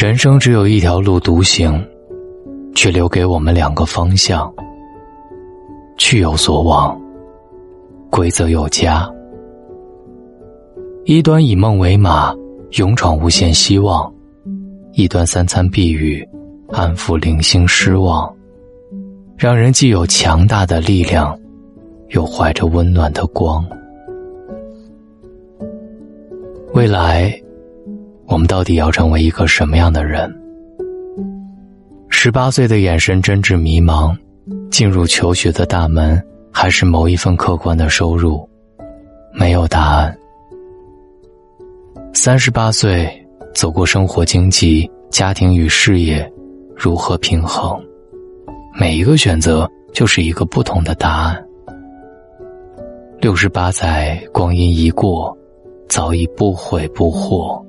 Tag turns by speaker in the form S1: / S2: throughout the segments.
S1: 人生只有一条路独行，却留给我们两个方向。去有所往，归则有家。一端以梦为马，勇闯无限希望；一端三餐避雨，安抚零星失望。让人既有强大的力量，又怀着温暖的光。未来。我们到底要成为一个什么样的人？十八岁的眼神真挚迷茫，进入求学的大门，还是某一份客观的收入？没有答案。三十八岁走过生活、经济、家庭与事业，如何平衡？每一个选择就是一个不同的答案。六十八载，光阴一过，早已不悔不惑。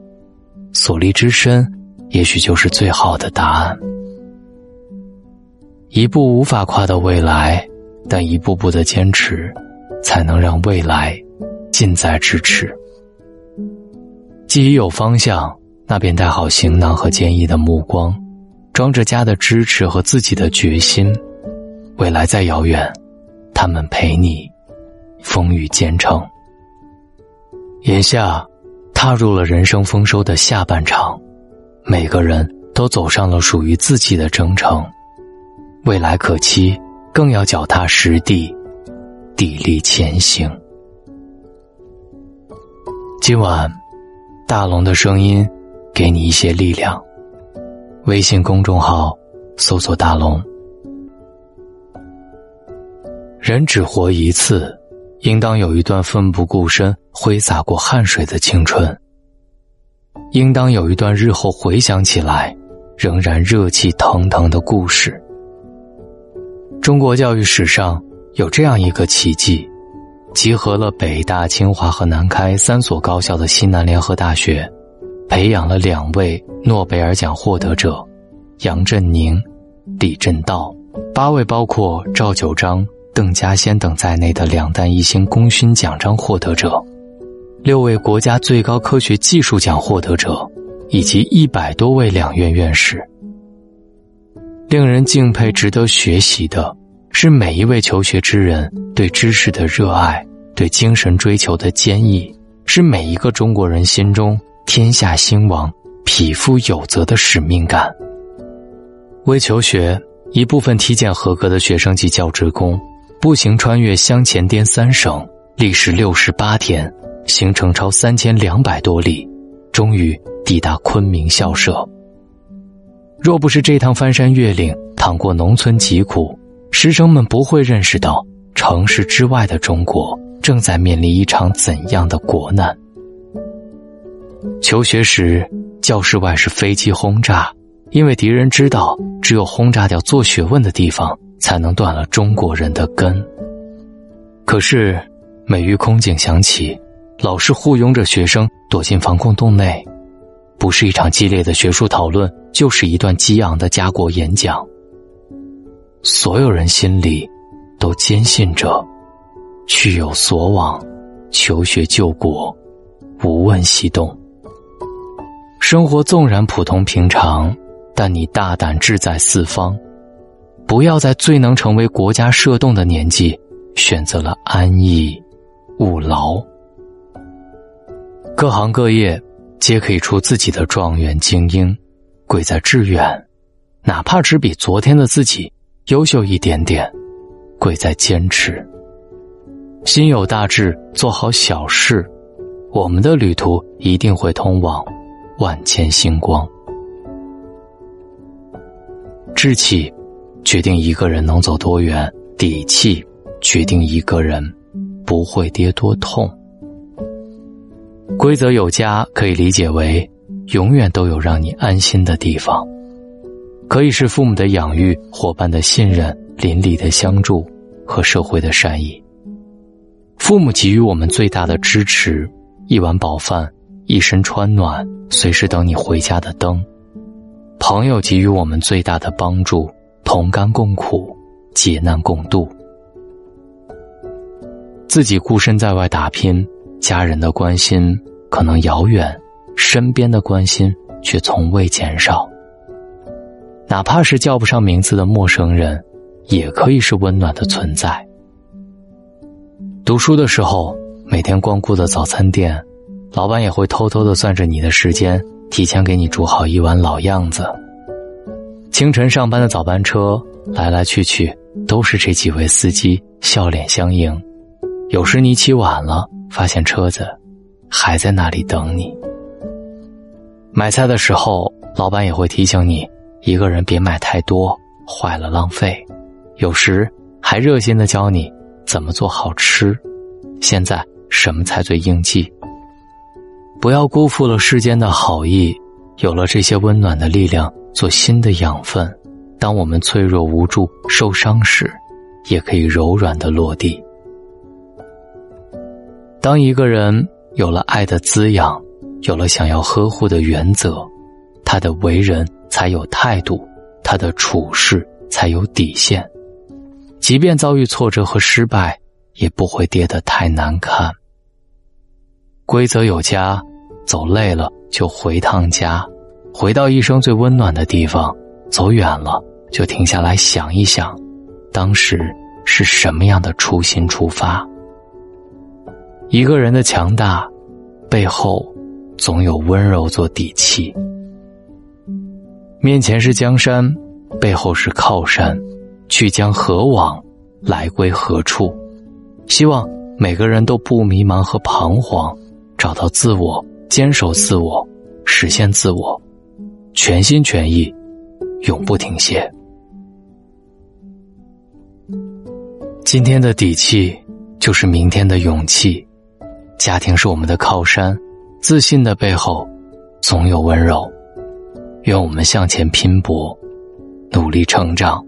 S1: 所立之身，也许就是最好的答案。一步无法跨到未来，但一步步的坚持，才能让未来近在咫尺。既已有方向，那便带好行囊和坚毅的目光，装着家的支持和自己的决心。未来再遥远，他们陪你风雨兼程。眼下。踏入了人生丰收的下半场，每个人都走上了属于自己的征程，未来可期，更要脚踏实地，砥砺前行。今晚，大龙的声音给你一些力量。微信公众号搜索“大龙”。人只活一次。应当有一段奋不顾身、挥洒过汗水的青春。应当有一段日后回想起来，仍然热气腾腾的故事。中国教育史上有这样一个奇迹：集合了北大、清华和南开三所高校的西南联合大学，培养了两位诺贝尔奖获得者杨振宁、李政道，八位包括赵九章。邓稼先等在内的两弹一星功勋奖章获得者，六位国家最高科学技术奖获得者，以及一百多位两院院士。令人敬佩、值得学习的是每一位求学之人对知识的热爱、对精神追求的坚毅，是每一个中国人心中天下兴亡、匹夫有责的使命感。为求学，一部分体检合格的学生及教职工。步行穿越湘黔滇三省，历时六十八天，行程超三千两百多里，终于抵达昆明校舍。若不是这趟翻山越岭，淌过农村疾苦，师生们不会认识到城市之外的中国正在面临一场怎样的国难。求学时，教室外是飞机轰炸，因为敌人知道，只有轰炸掉做学问的地方。才能断了中国人的根。可是，每遇空警响起，老师护拥着学生躲进防空洞内，不是一场激烈的学术讨论，就是一段激昂的家国演讲。所有人心里都坚信着：去有所往，求学救国，无问西东。生活纵然普通平常，但你大胆志在四方。不要在最能成为国家社动的年纪，选择了安逸、务劳。各行各业皆可以出自己的状元精英，贵在志远，哪怕只比昨天的自己优秀一点点，贵在坚持。心有大志，做好小事，我们的旅途一定会通往万千星光。志气。决定一个人能走多远，底气决定一个人不会跌多痛。规则有家，可以理解为永远都有让你安心的地方，可以是父母的养育、伙伴的信任、邻里的相助和社会的善意。父母给予我们最大的支持，一碗饱饭，一身穿暖，随时等你回家的灯；朋友给予我们最大的帮助。同甘共苦，解难共度。自己孤身在外打拼，家人的关心可能遥远，身边的关心却从未减少。哪怕是叫不上名字的陌生人，也可以是温暖的存在。读书的时候，每天光顾的早餐店，老板也会偷偷的算着你的时间，提前给你煮好一碗老样子。清晨上班的早班车，来来去去都是这几位司机笑脸相迎。有时你起晚了，发现车子还在那里等你。买菜的时候，老板也会提醒你，一个人别买太多，坏了浪费。有时还热心的教你怎么做好吃。现在什么菜最应季？不要辜负了世间的好意，有了这些温暖的力量。做新的养分，当我们脆弱无助、受伤时，也可以柔软的落地。当一个人有了爱的滋养，有了想要呵护的原则，他的为人才有态度，他的处事才有底线。即便遭遇挫折和失败，也不会跌得太难看。规则有加，走累了就回趟家。回到一生最温暖的地方，走远了就停下来想一想，当时是什么样的初心出发。一个人的强大，背后总有温柔做底气。面前是江山，背后是靠山，去将何往，来归何处？希望每个人都不迷茫和彷徨，找到自我，坚守自我，实现自我。全心全意，永不停歇。今天的底气，就是明天的勇气。家庭是我们的靠山，自信的背后，总有温柔。愿我们向前拼搏，努力成长。